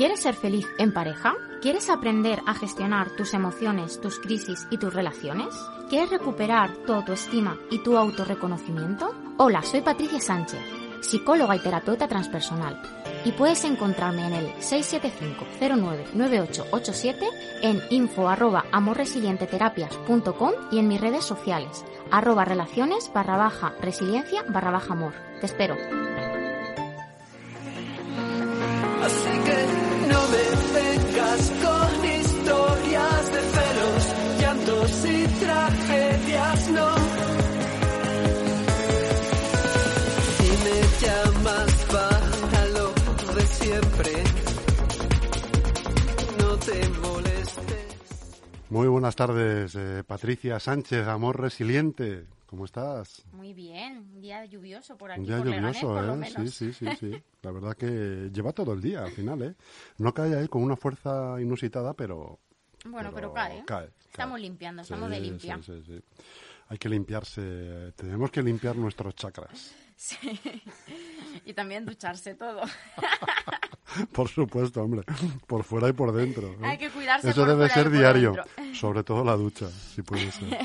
¿Quieres ser feliz en pareja? ¿Quieres aprender a gestionar tus emociones, tus crisis y tus relaciones? ¿Quieres recuperar tu autoestima y tu autorreconocimiento? Hola, soy Patricia Sánchez, psicóloga y terapeuta transpersonal. Y puedes encontrarme en el 675-099887, en info arroba amorresilienteterapias.com y en mis redes sociales, arroba relaciones barra baja resiliencia barra baja amor. Te espero. Muy buenas tardes, eh, Patricia Sánchez, amor resiliente. ¿Cómo estás? Muy bien, un día lluvioso por aquí, Un día por Leganés, lluvioso, por lo ¿eh? menos. Sí, sí, sí, sí. La verdad que lleva todo el día al final, ¿eh? No cae ahí con una fuerza inusitada, pero... Bueno, pero, cae, ¿eh? cae, Estamos cae. limpiando, estamos de Sí, limpia. Sí, sí, sí. Hay que limpiarse, tenemos que limpiar nuestros chakras. Sí. Y también ducharse todo. Por supuesto, hombre, por fuera y por dentro. ¿eh? Hay que cuidarse Eso por debe fuera y ser por diario, dentro. sobre todo la ducha, si puede ser.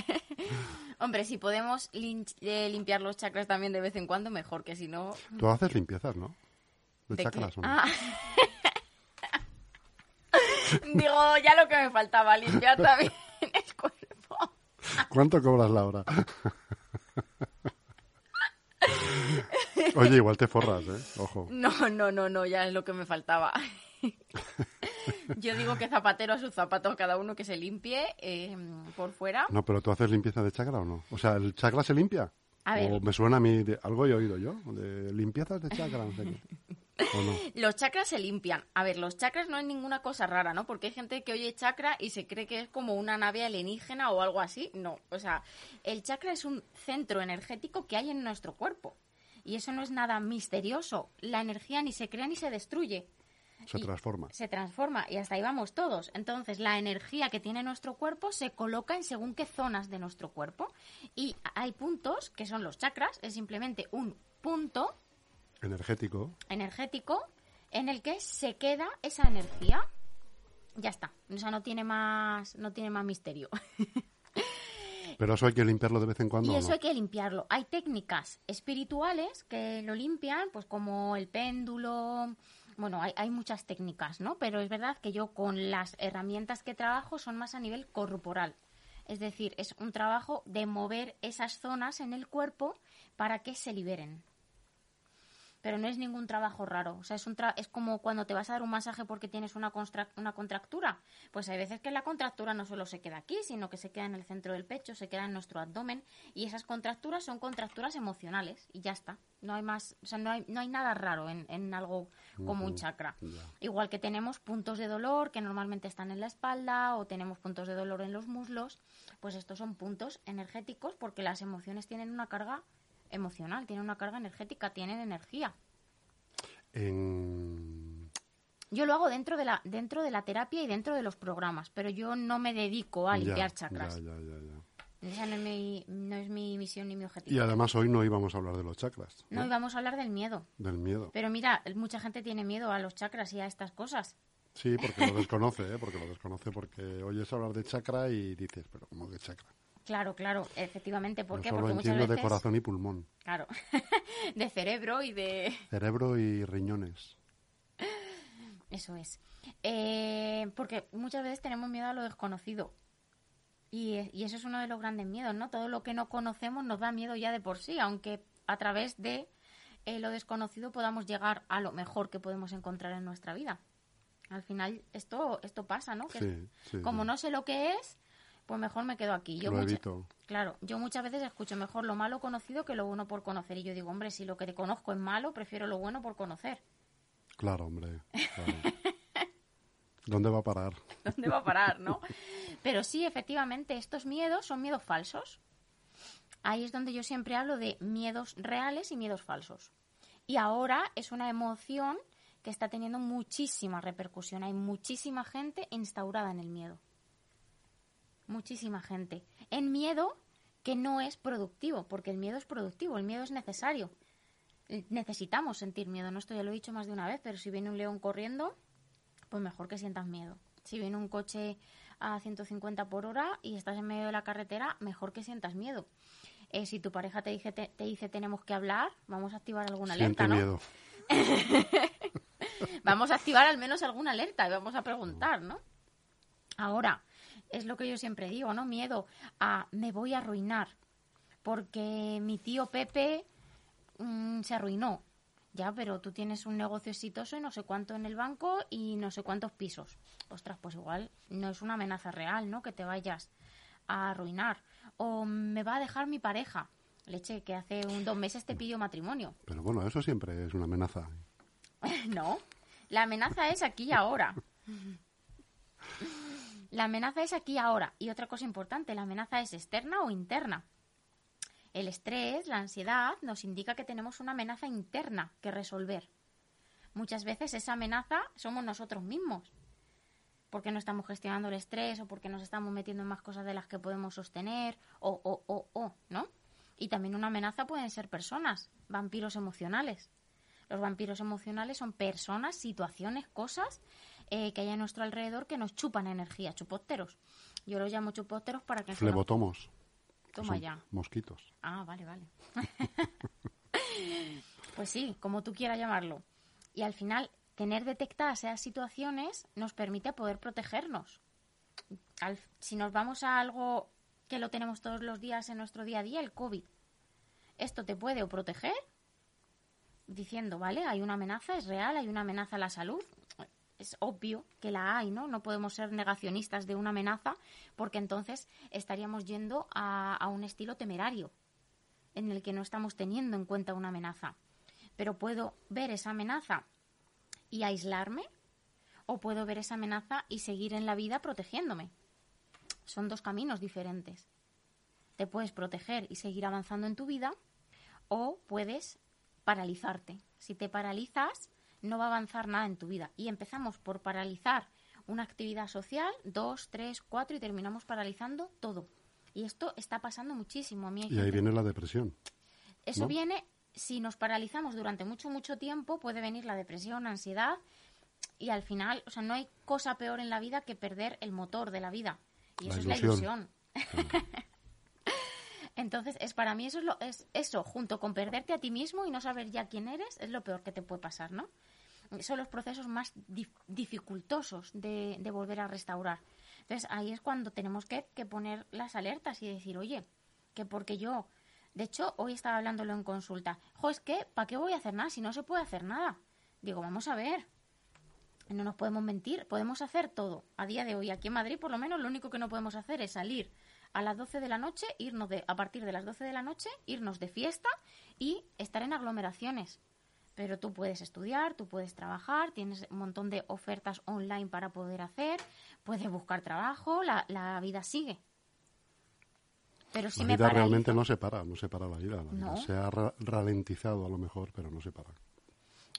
Hombre, si podemos eh, limpiar los chakras también de vez en cuando, mejor, que si no... Tú haces limpiezas, ¿no? De, chakras, ¿o no? Ah. Digo, ya lo que me faltaba, limpiar también el cuerpo. ¿Cuánto cobras la hora? Oye, igual te forras, ¿eh? Ojo. No, no, no, no, ya es lo que me faltaba. Yo digo que zapatero a sus zapatos, cada uno que se limpie eh, por fuera. No, pero tú haces limpieza de chakra o no? O sea, ¿el chakra se limpia? A ver. O me suena a mí, de- algo he oído yo, de limpiezas de chakra, no sé qué. ¿O no? Los chakras se limpian. A ver, los chakras no es ninguna cosa rara, ¿no? Porque hay gente que oye chakra y se cree que es como una nave alienígena o algo así. No, o sea, el chakra es un centro energético que hay en nuestro cuerpo. Y eso no es nada misterioso. La energía ni se crea ni se destruye. Se transforma. Se transforma y hasta ahí vamos todos. Entonces, la energía que tiene nuestro cuerpo se coloca en según qué zonas de nuestro cuerpo. Y hay puntos, que son los chakras, es simplemente un punto Energético. energético en el que se queda esa energía. Ya está. O sea, no tiene más, no tiene más misterio. Pero eso hay que limpiarlo de vez en cuando. Y ¿o eso no? hay que limpiarlo. Hay técnicas espirituales que lo limpian, pues como el péndulo. Bueno, hay, hay muchas técnicas, ¿no? Pero es verdad que yo con las herramientas que trabajo son más a nivel corporal. Es decir, es un trabajo de mover esas zonas en el cuerpo para que se liberen. Pero no es ningún trabajo raro. O sea, es, un tra- es como cuando te vas a dar un masaje porque tienes una, una contractura. Pues hay veces que la contractura no solo se queda aquí, sino que se queda en el centro del pecho, se queda en nuestro abdomen. Y esas contracturas son contracturas emocionales. Y ya está. No hay más, o sea, no hay, no hay nada raro en, en algo como un chakra. Igual que tenemos puntos de dolor que normalmente están en la espalda o tenemos puntos de dolor en los muslos, pues estos son puntos energéticos porque las emociones tienen una carga emocional, tienen una carga energética, tienen energía. En... Yo lo hago dentro de la dentro de la terapia y dentro de los programas, pero yo no me dedico a limpiar chakras. Ya, ya, ya, ya. Esa no es, mi, no es mi misión ni mi objetivo. Y además hoy no íbamos a hablar de los chakras. No, vamos a hablar del miedo. Del miedo. Pero mira, mucha gente tiene miedo a los chakras y a estas cosas. Sí, porque lo desconoce, ¿eh? Porque lo desconoce, porque oyes hablar de chakra y dices, pero ¿cómo de chakra? Claro, claro, efectivamente. ¿Por Yo qué? solo Porque muchas veces... de corazón y pulmón. Claro, de cerebro y de... Cerebro y riñones. Eso es. Eh, porque muchas veces tenemos miedo a lo desconocido. Y, y eso es uno de los grandes miedos, ¿no? Todo lo que no conocemos nos da miedo ya de por sí, aunque a través de eh, lo desconocido podamos llegar a lo mejor que podemos encontrar en nuestra vida. Al final esto, esto pasa, ¿no? Que Sí, sí, como sí. no sé lo que es, pues mejor me quedo aquí. Yo Lo mucha- evito. Claro, yo muchas veces escucho mejor lo malo conocido que lo bueno por conocer. Y yo digo, hombre, si lo que te conozco es malo, prefiero lo bueno por conocer. Claro, hombre. claro. ¿Dónde va a parar? ¿Dónde va a parar, no? Pero sí, efectivamente, estos miedos son miedos falsos. Ahí es donde yo siempre hablo de miedos reales y miedos falsos. Y ahora es una emoción que está teniendo muchísima repercusión. Hay muchísima gente instaurada en el miedo. Muchísima gente. En miedo que no es productivo, porque el miedo es productivo, el miedo es necesario. Necesitamos sentir miedo, ¿no? Esto ya lo he dicho más de una vez, pero si viene un león corriendo, pues mejor que sientas miedo. Si viene un coche a 150 por hora y estás en medio de la carretera, mejor que sientas miedo. Eh, si tu pareja te dice, te, dice tenemos que hablar, vamos a activar alguna alerta, ¿no? miedo. vamos a activar al menos alguna alerta y vamos a preguntar, ¿no? Ahora, es lo que yo siempre digo, ¿no? Miedo a me voy a arruinar porque mi tío Pepe mm, se arruinó. Ya, pero tú tienes un negocio exitoso y no sé cuánto en el banco y no sé cuántos pisos. Ostras, pues igual no es una amenaza real, ¿no? Que te vayas a arruinar. O me va a dejar mi pareja. Leche, que hace un, dos meses te pidió matrimonio. Pero bueno, eso siempre es una amenaza. no, la amenaza es aquí y ahora. La amenaza es aquí ahora. Y otra cosa importante, la amenaza es externa o interna. El estrés, la ansiedad, nos indica que tenemos una amenaza interna que resolver. Muchas veces esa amenaza somos nosotros mismos, porque no estamos gestionando el estrés o porque nos estamos metiendo en más cosas de las que podemos sostener, o, o, o, o, ¿no? Y también una amenaza pueden ser personas, vampiros emocionales. Los vampiros emocionales son personas, situaciones, cosas eh, que hay a nuestro alrededor que nos chupan energía, chupóteros. Yo los llamo chupóteros para que... Flebotomos. Toma ya. Mosquitos. Ah, vale, vale. pues sí, como tú quieras llamarlo. Y al final, tener detectadas esas situaciones nos permite poder protegernos. si nos vamos a algo que lo tenemos todos los días en nuestro día a día, el COVID, esto te puede o proteger diciendo, vale, hay una amenaza, es real, hay una amenaza a la salud, es obvio que la hay, ¿no? No podemos ser negacionistas de una amenaza porque entonces estaríamos yendo a, a, un estilo temerario en el que no estamos teniendo en cuenta una amenaza. Pero puedo ver esa amenaza y aislarme o puedo ver esa amenaza y seguir en la vida protegiéndome. Son dos caminos diferentes. Te puedes proteger y seguir avanzando en tu vida o puedes paralizarte. Si te paralizas, no va a avanzar nada en tu vida. Y empezamos por paralizar una actividad social, dos, tres, cuatro, y terminamos paralizando todo. Y esto está pasando muchísimo. A mí y ahí viene la depresión. Eso viene, si nos paralizamos durante mucho, mucho tiempo, puede venir la depresión, ansiedad, y al final, o sea, no hay cosa peor en la vida que perder el motor de la vida. Y eso es la ilusión. Entonces, es para mí eso es, lo, es eso, junto con perderte a ti mismo y no saber ya quién eres, es lo peor que te puede pasar, ¿no? Son los procesos más dificultosos de, volver a restaurar. Entonces ahí es cuando tenemos que, poner las alertas y decir, oye, que porque yo, de hecho, hoy estaba hablándolo en consulta, jo, es que, ¿para qué voy a hacer nada si no se puede hacer nada? Digo, vamos a ver, no nos podemos mentir, podemos hacer todo. A día de hoy, aquí en Madrid, por lo menos, lo único que no podemos hacer es salir a las 12 de la noche, irnos de, a partir de las 12 de la noche, irnos de fiesta y estar en aglomeraciones pero tú puedes estudiar, tú puedes trabajar, tienes un montón de ofertas online para poder hacer, puedes buscar trabajo, la, la vida sigue. Pero si la vida realmente no se para, no se para la vida. se ha ralentizado a lo mejor, pero no se para.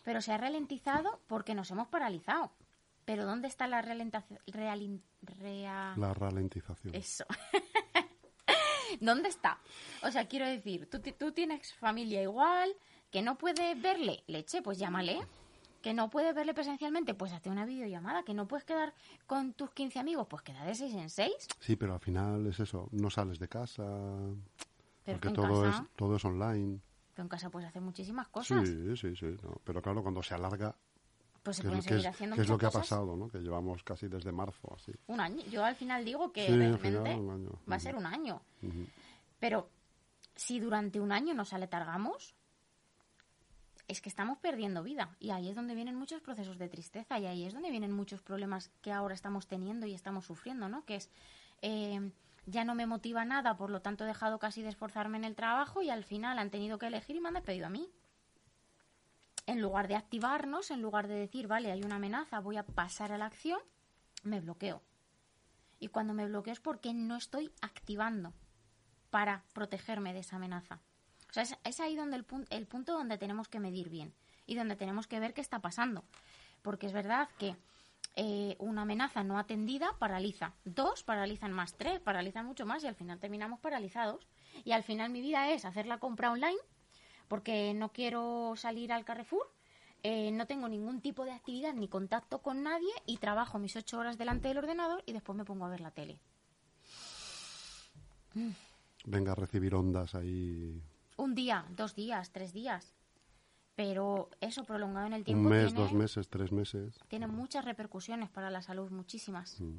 Pero se ha ralentizado porque nos hemos paralizado. Pero ¿dónde está la ralentización? La ralentización. Eso. ¿Dónde está? O sea, quiero decir, tú, tú tienes familia igual, ¿Que no puede verle? Leche, pues llámale. ¿Que no puede verle presencialmente? Pues hazte una videollamada. ¿Que no puedes quedar con tus 15 amigos? Pues queda de 6 en 6. Sí, pero al final es eso. No sales de casa. porque todo, es, todo es online. Pero en casa puedes hacer muchísimas cosas. Sí, sí, sí. Pero claro, cuando se alarga, pues se pueden seguir es, haciendo que es lo que ha pasado, ¿no? Que llevamos casi desde marzo, así. Un año. Yo al final digo que realmente va a ser un año. Pero si durante un año nos aletargamos, es que estamos perdiendo vida y ahí es donde vienen muchos procesos de tristeza y ahí es donde vienen muchos problemas que ahora estamos teniendo y estamos sufriendo, ¿no? Que es eh, ya no me motiva nada, por lo tanto he dejado casi de esforzarme en el trabajo y al final han tenido que elegir y me han despedido a mí. En lugar de activarnos, en lugar de decir, vale, hay una amenaza, voy a pasar a la acción, me bloqueo. Y cuando me bloqueo es porque no estoy activando para protegerme de esa amenaza es, ahí donde el, el punto donde tenemos que medir bien y donde tenemos que ver qué está pasando. Porque es verdad que eh, una amenaza no atendida paraliza. Dos paralizan más, tres paralizan mucho más y al final terminamos paralizados. Y al final mi vida es hacer la compra online porque no quiero salir al Carrefour eh, no tengo ningún tipo de actividad ni contacto con nadie y trabajo mis ocho horas delante del ordenador y después me pongo a ver la tele. Venga a recibir ondas ahí. Un día, dos días, tres días. Pero eso prolongado en el tiempo. Un mes, tiene, dos meses, tres meses. Tiene muchas repercusiones para la salud, muchísimas. Mm.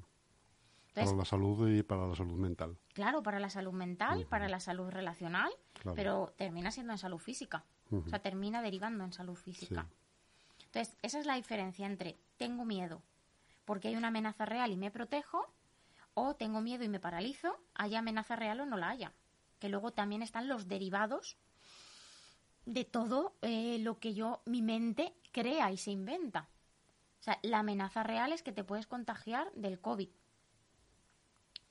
para la salud y para la salud mental. Claro, para la salud mental, para la salud relacional, pero termina siendo en salud física. O sea, termina derivando en salud física. Entonces, esa es la diferencia entre tengo miedo porque hay una amenaza real y me protejo, o tengo miedo y me paralizo, haya amenaza real o no la haya. Que luego también están los derivados de todo eh, lo que yo, mi mente, crea y se inventa. O sea, la amenaza real es que te puedes contagiar del COVID.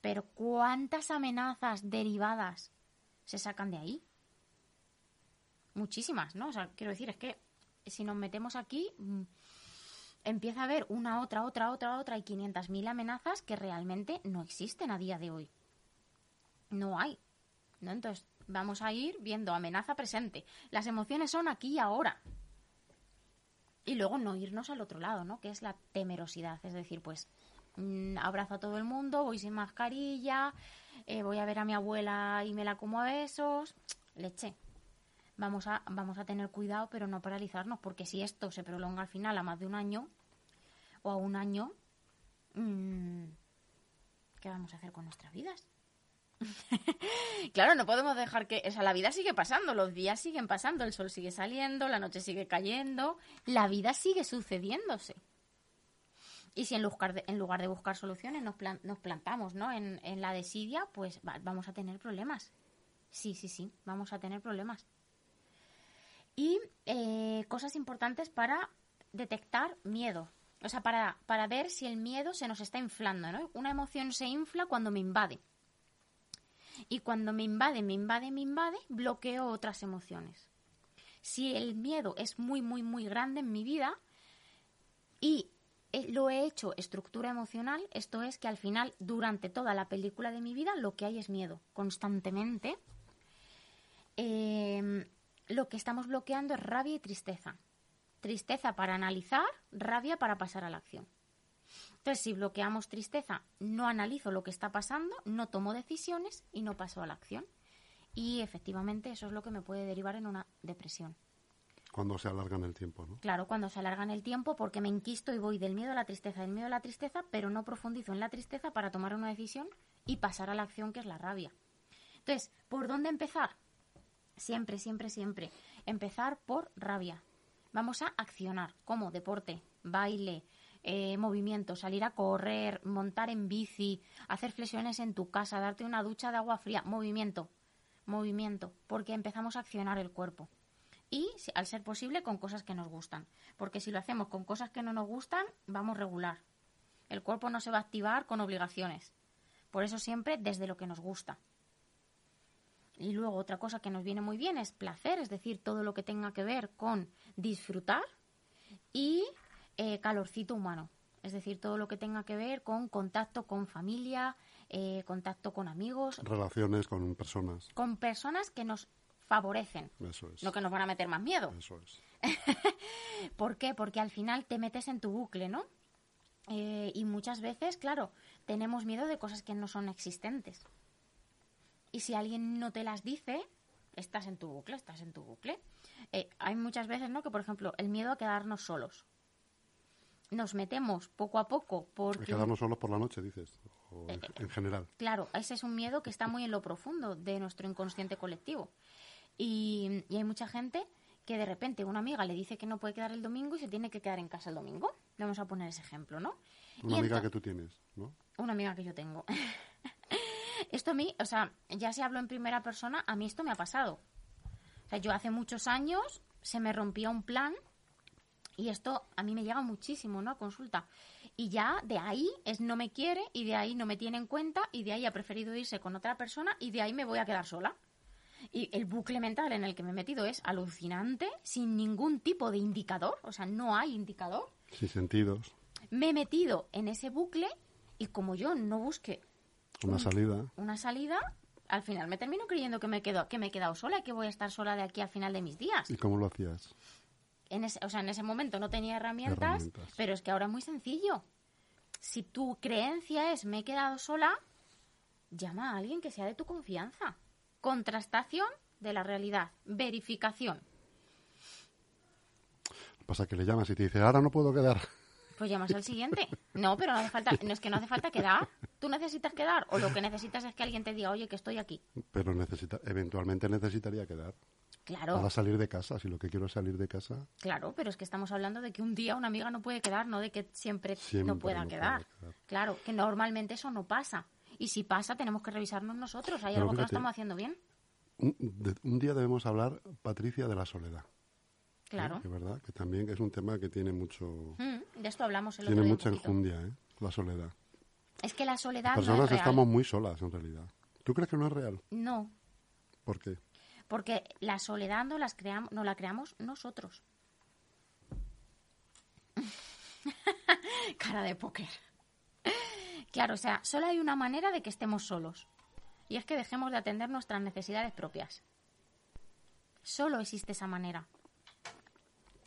Pero ¿cuántas amenazas derivadas se sacan de ahí? Muchísimas, ¿no? O sea, quiero decir, es que si nos metemos aquí, mm, empieza a haber una, otra, otra, otra, otra y 500.000 amenazas que realmente no existen a día de hoy. No hay. ¿No? Entonces, vamos a ir viendo amenaza presente. Las emociones son aquí y ahora. Y luego no irnos al otro lado, ¿no? Que es la temerosidad. Es decir, pues mm, abrazo a todo el mundo, voy sin mascarilla, eh, voy a ver a mi abuela y me la como a besos. Leche. Vamos a, vamos a tener cuidado, pero no paralizarnos, porque si esto se prolonga al final a más de un año o a un año, mm, ¿qué vamos a hacer con nuestras vidas? claro, no podemos dejar que, o sea, la vida sigue pasando, los días siguen pasando, el sol sigue saliendo, la noche sigue cayendo, la vida sigue sucediéndose. Y si en lugar de, en lugar de buscar soluciones nos, plantamos ¿no? en, en, la desidia, pues vamos a tener problemas. Sí, sí, sí, vamos a tener problemas. Y eh, cosas importantes para detectar miedo. O sea, para, para ver si el miedo se nos está inflando, ¿no? Una emoción se infla cuando me invade. Y cuando me invade, me invade, me invade, bloqueo otras emociones. Si el miedo es muy, muy, muy grande en mi vida y lo he hecho estructura emocional, esto es que al final, durante toda la película de mi vida, lo que hay es miedo, constantemente. Em, lo que estamos bloqueando es rabia y tristeza. Tristeza para analizar, rabia para pasar a la acción. Entonces, si bloqueamos tristeza, no analizo lo que está pasando, no tomo decisiones y no paso a la acción. Y efectivamente eso es lo que me puede derivar en una depresión. Cuando se alarga en el tiempo, ¿no? Claro, cuando se alarga en el tiempo porque me enquisto y voy del miedo a la tristeza, del miedo a la tristeza, pero no profundizo en la tristeza para tomar una decisión y pasar a la acción que es la rabia. Entonces, ¿por dónde empezar? Siempre, siempre, siempre. Empezar por rabia. Vamos a accionar, como deporte, baile, eh, movimiento, salir a correr, montar en bici, hacer flexiones en tu casa, darte una ducha de agua fría, movimiento, movimiento, porque empezamos a accionar el cuerpo. Y, al ser posible, con cosas que nos gustan. Porque si lo hacemos con cosas que no nos gustan, vamos regular. El cuerpo no se va a activar con obligaciones. Por eso siempre desde lo que nos gusta. Y luego otra cosa que nos viene muy bien es placer, es decir, todo lo que tenga que ver con disfrutar y eh, calorcito humano. Es decir, todo lo que tenga que ver con contacto con familia, eh, contacto con amigos. Relaciones con personas. Con personas que nos favorecen. Eso es. No que nos van a meter más miedo. Eso es. ¿Por qué? Porque al final te metes en tu bucle, ¿no? Eh, y muchas veces, claro, tenemos miedo de cosas que no son existentes. Y si alguien no te las dice, estás en tu bucle, estás en tu bucle. hay muchas veces, ¿no? Que, por ejemplo, el miedo a quedarnos solos nos metemos poco a poco porque... Quedarnos solos por la noche, dices, o en, eh, general. Claro, ese es un miedo que está muy en lo profundo de nuestro inconsciente colectivo. Y, hay mucha gente que de repente una amiga le dice que no puede quedar el domingo y se tiene que quedar en casa el domingo. Vamos a poner ese ejemplo, ¿no? Una amiga que tú tienes, ¿no? Una amiga que yo tengo. esto a mí, o sea, ya si hablo en primera persona, a mí esto me ha pasado. O sea, yo hace muchos años se me rompía un plan y esto a mí me llega muchísimo, ¿no? A consulta. Y ya de ahí es no me quiere y de ahí no me tiene en cuenta y de ahí ha preferido irse con otra persona y de ahí me voy a quedar sola. Y el bucle mental en el que me he metido es alucinante, sin ningún tipo de indicador, o sea, no hay indicador. Sin sentidos. Me he metido en ese bucle y como yo no busque una salida, una salida, al final me termino creyendo que me, quedo, que me he quedado sola y que voy a estar sola de aquí al final de mis días. ¿Y cómo lo hacías? En ese, o sea, en ese momento no tenía herramientas, Herramientas. pero es que ahora es muy sencillo. Si tu creencia es me he quedado sola, llama a alguien que sea de tu confianza. Contrastación de la realidad, verificación. Pasa que le llamas y te dice, ahora no puedo quedar. Pues llamas al siguiente. No, pero no hace falta, no es que no hace falta quedar. Tú necesitas quedar o lo que necesitas es que alguien te diga, oye, que estoy aquí. Pero necesita, eventualmente necesitaría quedar. Claro, Para salir de casa, si lo que quiero es salir de casa, claro, pero es que estamos hablando de que un día una amiga no puede quedar, no de que siempre, Siempre no pueda no quedar. quedar. Claro, que normalmente eso no pasa. Y si pasa, tenemos que revisarnos nosotros. ¿Hay Pero algo que no estamos haciendo bien? un, de- un día debemos hablar, Patricia, de la soledad. ¿eh? Claro. Que verdad, que también es un tema que tiene mucho, Mm, de esto hablamos el tiene otro día mucha enjundia, ¿eh? La soledad. Es que la soledad Las no es personas real. estamos muy solas, en realidad. ¿Tú crees que no es real? No, ¿Por qué? Porque la soledad no, las creamos, no la creamos nosotros. Cara de póker. Claro, o sea, solo hay una manera de que estemos solos. Y es que dejemos de atender nuestras necesidades propias. Solo existe esa manera.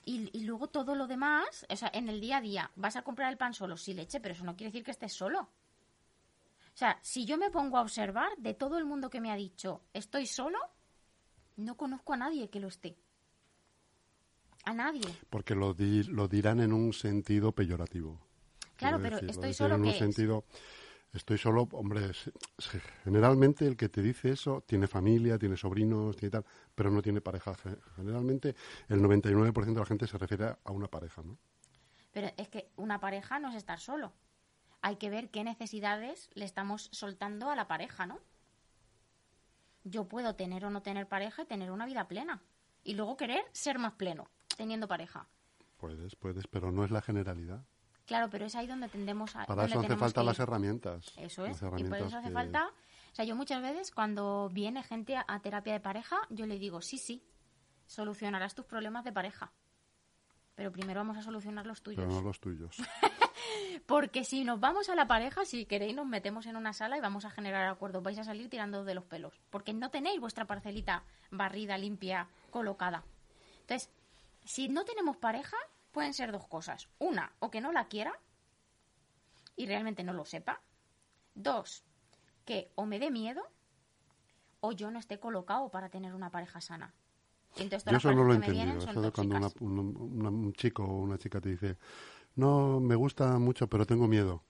Y, y luego todo lo demás, o sea, en el día a día, vas a comprar el pan solo, sí leche, pero eso no quiere decir que estés solo. O sea, si yo me pongo a observar de todo el mundo que me ha dicho estoy solo, no conozco a nadie que lo esté. A nadie. Porque lo, di- lo dirán en un sentido peyorativo. Claro, pero decir, estoy solo, en un sentido, estoy solo, hombre, generalmente el que te dice eso tiene familia, tiene sobrinos, tiene tal, pero no tiene pareja. Ge- Generalmente el 99% de la gente se refiere a una pareja, ¿no? Pero es que una pareja no es estar solo. Hay que ver qué necesidades le estamos soltando a la pareja, ¿no? Yo puedo tener o no tener pareja y tener una vida plena. Y luego querer ser más pleno, teniendo pareja. Puedes, puedes, pero no es la generalidad. Claro, pero es ahí donde tendemos a. Para eso hace falta las herramientas. Eso es. Y por herramientas eso hace que- falta. O sea, yo muchas veces cuando viene gente a, a terapia de pareja, yo le digo, sí, sí, solucionarás tus problemas de pareja. Pero primero vamos a solucionar los tuyos. Pero no los tuyos. Porque si nos vamos a la pareja, si queréis, nos metemos en una sala y vamos a generar acuerdos. Vais a salir tirando de los pelos. Porque no tenéis vuestra parcelita barrida, limpia, colocada. Entonces, si no tenemos pareja, pueden ser dos cosas. Una, o que no la quiera y realmente no lo sepa. Dos, que o me dé miedo o yo no esté colocado para tener una pareja sana. Entonces Yo eso no lo he entendido. Eso de cuando una- una- un chico o una chica te dice, no, me gusta mucho, pero tengo miedo.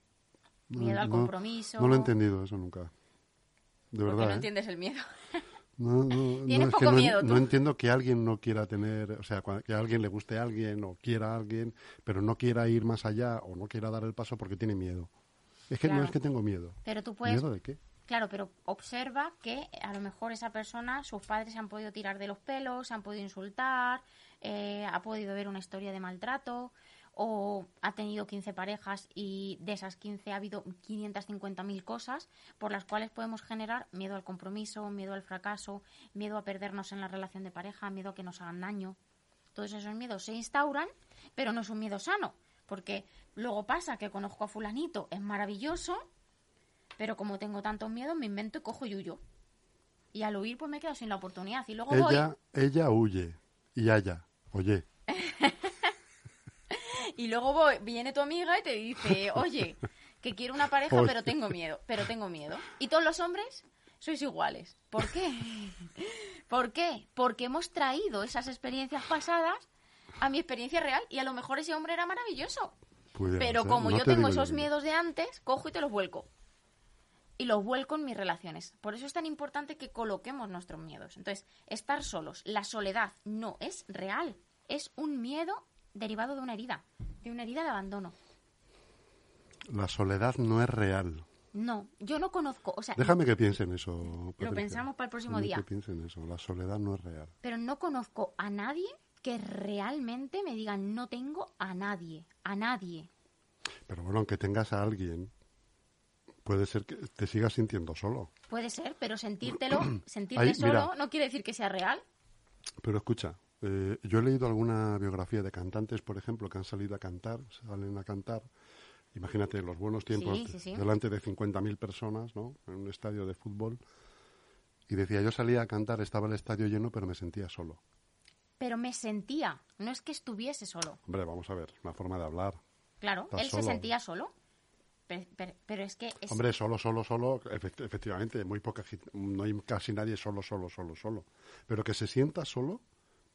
No- Miedo al no- compromiso. No lo he entendido eso nunca. De Porque verdad. no ¿eh? entiendes el miedo. No, no, Tienes no, es que poco no, miedo, tú. no entiendo que alguien no quiera tener, o sea, que a alguien le guste a alguien o quiera a alguien, pero no quiera ir más allá o no quiera dar el paso porque tiene miedo. Es que no es que tengo miedo. Pero tú puedes ¿Miedo de qué? Claro, pero observa que a lo mejor esa persona, sus padres se han podido tirar de los pelos, se han podido insultar, eh, ha podido ver una historia de maltrato, o ha tenido 15 parejas y de esas 15 ha habido 550.000 cosas por las cuales podemos generar miedo al compromiso, miedo al fracaso, miedo a perdernos en la relación de pareja, miedo a que nos hagan daño. Todos esos miedos se instauran, pero no es un miedo sano, porque luego pasa que conozco a fulanito, es maravilloso, pero como tengo tantos miedos, me invento y cojo y huyo. Y al huir, pues me quedo sin la oportunidad. Y luego voy, Ella, ella huye y haya, oye, y luego voy, viene tu amiga y te dice, oye, que quiero una pareja, Oye. pero tengo miedo, pero tengo miedo. Y todos los hombres sois iguales. ¿Por qué? ¿Por qué? Porque hemos traído esas experiencias pasadas a mi experiencia real y a lo mejor ese hombre era maravilloso. pudiera Pero ser. como No yo te tengo esos miedos de antes, cojo y te los vuelco. Y los vuelco en mis relaciones. Por eso es tan importante que coloquemos nuestros miedos. Entonces, estar solos, la soledad no es real. Es un miedo derivado de una herida, de una herida de abandono. La soledad no es real. No, yo no conozco, o sea, Déjame que piense en eso. Patricia. pensamos para el próximo Déjame día. que piense en eso. La soledad no es real. pero no conozco a nadie que realmente me diga no tengo a nadie, a nadie. Pero bueno, aunque tengas a alguien, puede ser que te sigas sintiendo solo. Puede ser, pero sentírtelo, sentirte Ahí, solo mira. no quiere decir que sea real. Pero escucha, eh, yo he leído alguna biografía de cantantes, por ejemplo, que han salido a cantar, salen a cantar. Imagínate los buenos tiempos, Sí, sí, sí. delante de 50.000 personas, ¿no? En un estadio de fútbol. Y decía, yo salía a cantar, estaba el estadio lleno, pero me sentía solo. pero me sentía, no es que estuviese solo. Hombre, vamos a ver, una forma de hablar. Claro, Estás él solo. se sentía solo. Pero, pero- pero es que es, Hombre, solo, solo, solo, efect- efectivamente, muy poca no hay casi nadie solo, solo, solo, solo. Pero que se sienta solo,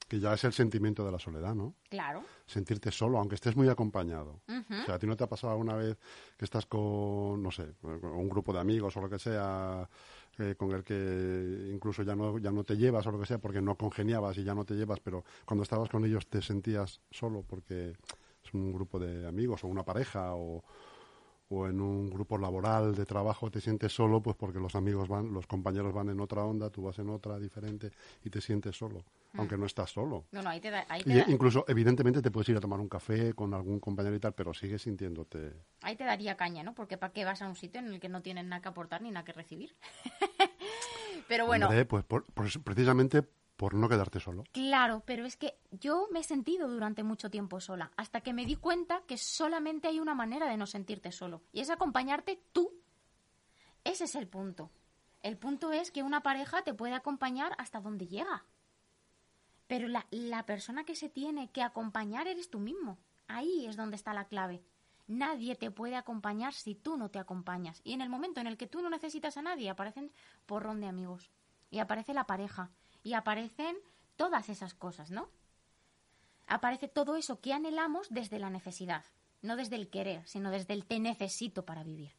que ya es el sentimiento de la soledad, ¿no? claro, sentirte solo, aunque estés muy acompañado. O sea, a ti no te ha pasado una vez que estás con, no sé, con un grupo de amigos o lo que sea, eh, con el que incluso ya no, ya no te llevas o lo que sea, porque no congeniabas y ya no te llevas, pero cuando estabas con ellos te sentías solo porque es un grupo de amigos o una pareja o, o en un grupo laboral de trabajo te sientes solo, pues porque los amigos van, los compañeros van en otra onda, tú vas en otra diferente y te sientes solo, aunque no estás solo. no, no, ahí te da, ahí te Y da- incluso, evidentemente, te puedes ir a tomar un café con algún compañero y tal, pero sigues sintiéndote. ahí te daría caña, ¿no? Porque ¿para qué vas a un sitio en el que no tienes nada que aportar ni nada que recibir? pero bueno, Hombre, pues por- por- precisamente por no quedarte solo. Claro, pero es que yo me he sentido durante mucho tiempo sola, hasta que me di cuenta que solamente hay una manera de no sentirte solo, y es acompañarte tú. Ese es el punto. El punto es que una pareja te puede acompañar hasta donde llega. Pero la, la persona que se tiene que acompañar eres tú mismo. Ahí es donde está la clave. Nadie te puede acompañar si tú no te acompañas. Y en el momento en el que tú no necesitas a nadie, aparecen porrón de amigos. Y aparece la pareja. Y aparecen todas esas cosas, ¿no? Aparece todo eso que anhelamos desde la necesidad. No desde el querer, sino desde el te necesito para vivir.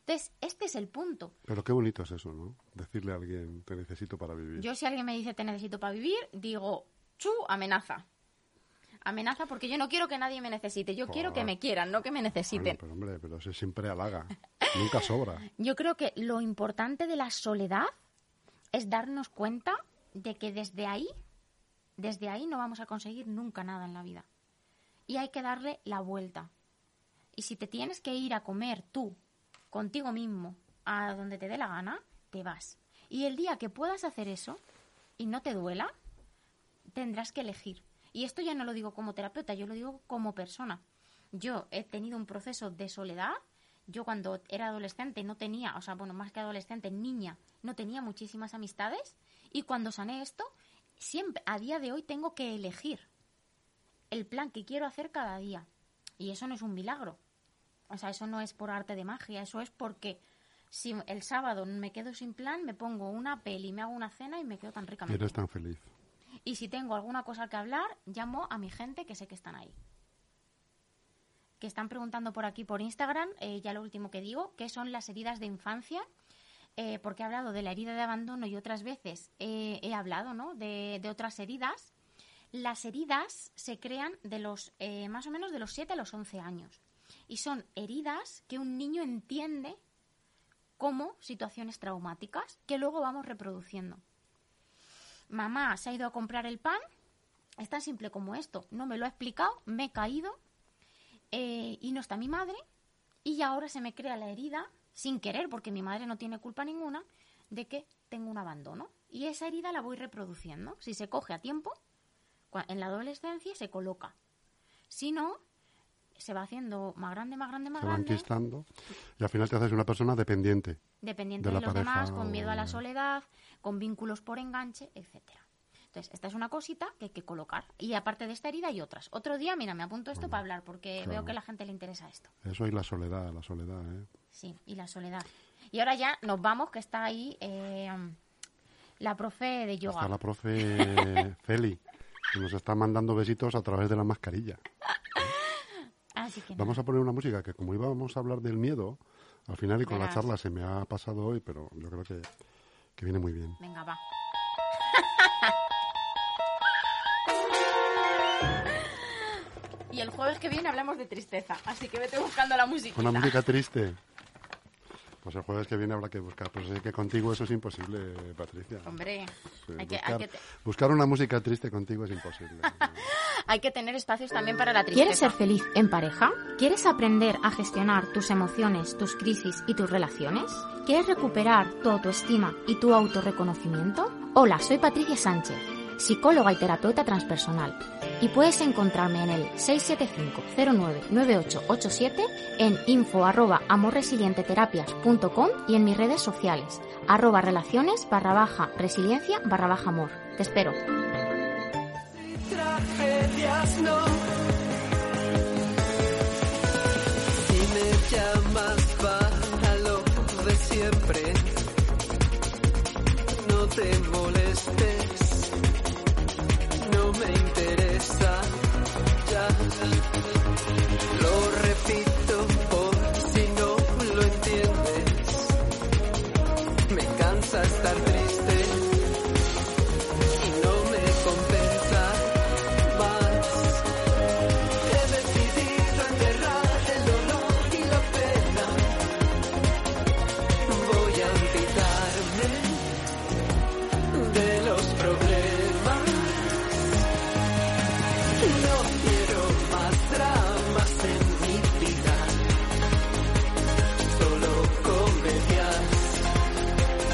Entonces, este es el punto. Pero qué bonito es eso, ¿no? Decirle a alguien, te necesito para vivir. Yo si alguien me dice te necesito para vivir, digo, chu, amenaza. Amenaza porque yo no quiero que nadie me necesite. Yo quiero que me quieran, no que me Bueno, necesiten. pero hombre, pero eso siempre halaga. Nunca sobra. Yo creo que lo importante de la soledad es darnos cuenta de que desde ahí, desde ahí no vamos a conseguir nunca nada en la vida. Y hay que darle la vuelta. Y si te tienes que ir a comer tú, contigo mismo, a donde te dé la gana, te vas. Y el día que puedas hacer eso y no te duela, tendrás que elegir. Y esto ya no lo digo como terapeuta, yo lo digo como persona. Yo he tenido un proceso de soledad. Yo cuando era adolescente no tenía, o sea, bueno, más que adolescente, niña, no tenía muchísimas amistades. Y cuando sané esto, siempre, a día de hoy tengo que elegir el plan que quiero hacer cada día. Y eso no es un milagro. O sea, eso no es por arte de magia, eso es porque si el sábado me quedo sin plan, me pongo una peli, me hago una cena y me quedo tan ricamente. eres tan feliz. Y si tengo alguna cosa que hablar, llamo a mi gente que sé que están ahí. Que están preguntando por aquí por Instagram, eh, ya lo último que digo, qué son las heridas de infancia, eh, porque he hablado de la herida de abandono y otras veces he hablado ¿no? de, de otras heridas. Las heridas se crean de los eh, más o menos de los 7 a los 11 años y son heridas que un niño entiende como situaciones traumáticas que luego vamos reproduciendo mamá se ha ido a comprar el pan, es tan simple como esto, no me lo ha explicado, me he caído eh, y no está mi madre y ahora se me crea la herida, sin querer, porque mi madre no tiene culpa ninguna, de que tengo un abandono. Y esa herida la voy reproduciendo. Si se coge a tiempo, en la adolescencia se coloca. Si no, se va haciendo más grande, más grande, más Se van grande. quistando y al final te haces una persona dependiente. dependiente de de, los demás, con miedo a la soledad, con vínculos por enganche, etcétera. Entonces, esta es una cosita que hay que colocar. Y aparte de esta herida hay otras. Otro día, mira, me apunto esto para hablar porque claro. veo que a la gente le interesa esto. Eso y la soledad, la soledad, ¿eh? Sí, y la soledad. Y ahora ya nos vamos, que está ahí eh, la profe de yoga. Está la profe Celi, que nos está mandando besitos a través de la mascarilla. Así que Vamos a poner una música que como íbamos a hablar del miedo, al final y con la charla se me ha pasado hoy, pero yo creo que, que viene muy bien. Venga, va. Y el jueves que viene hablamos de tristeza, así que vete buscando la música. Una música triste. Pues el jueves que viene habrá que buscar. Pues sé que contigo eso es imposible, Patricia. Hombre, Sí, hay que, hay buscar, que te- buscar una música triste contigo es imposible. hay que tener espacios también para la tristeza. ¿Quieres ser feliz en pareja? ¿Quieres aprender a gestionar tus emociones, tus crisis y tus relaciones? ¿Quieres recuperar tu autoestima y tu autorreconocimiento? Hola, soy Patricia Sánchez, psicóloga y terapeuta transpersonal. Y puedes encontrarme en el 675-099887, en info arroba amorresilienteterapias.com y en mis redes sociales, arroba relaciones barra baja resiliencia barra baja amor. Te espero.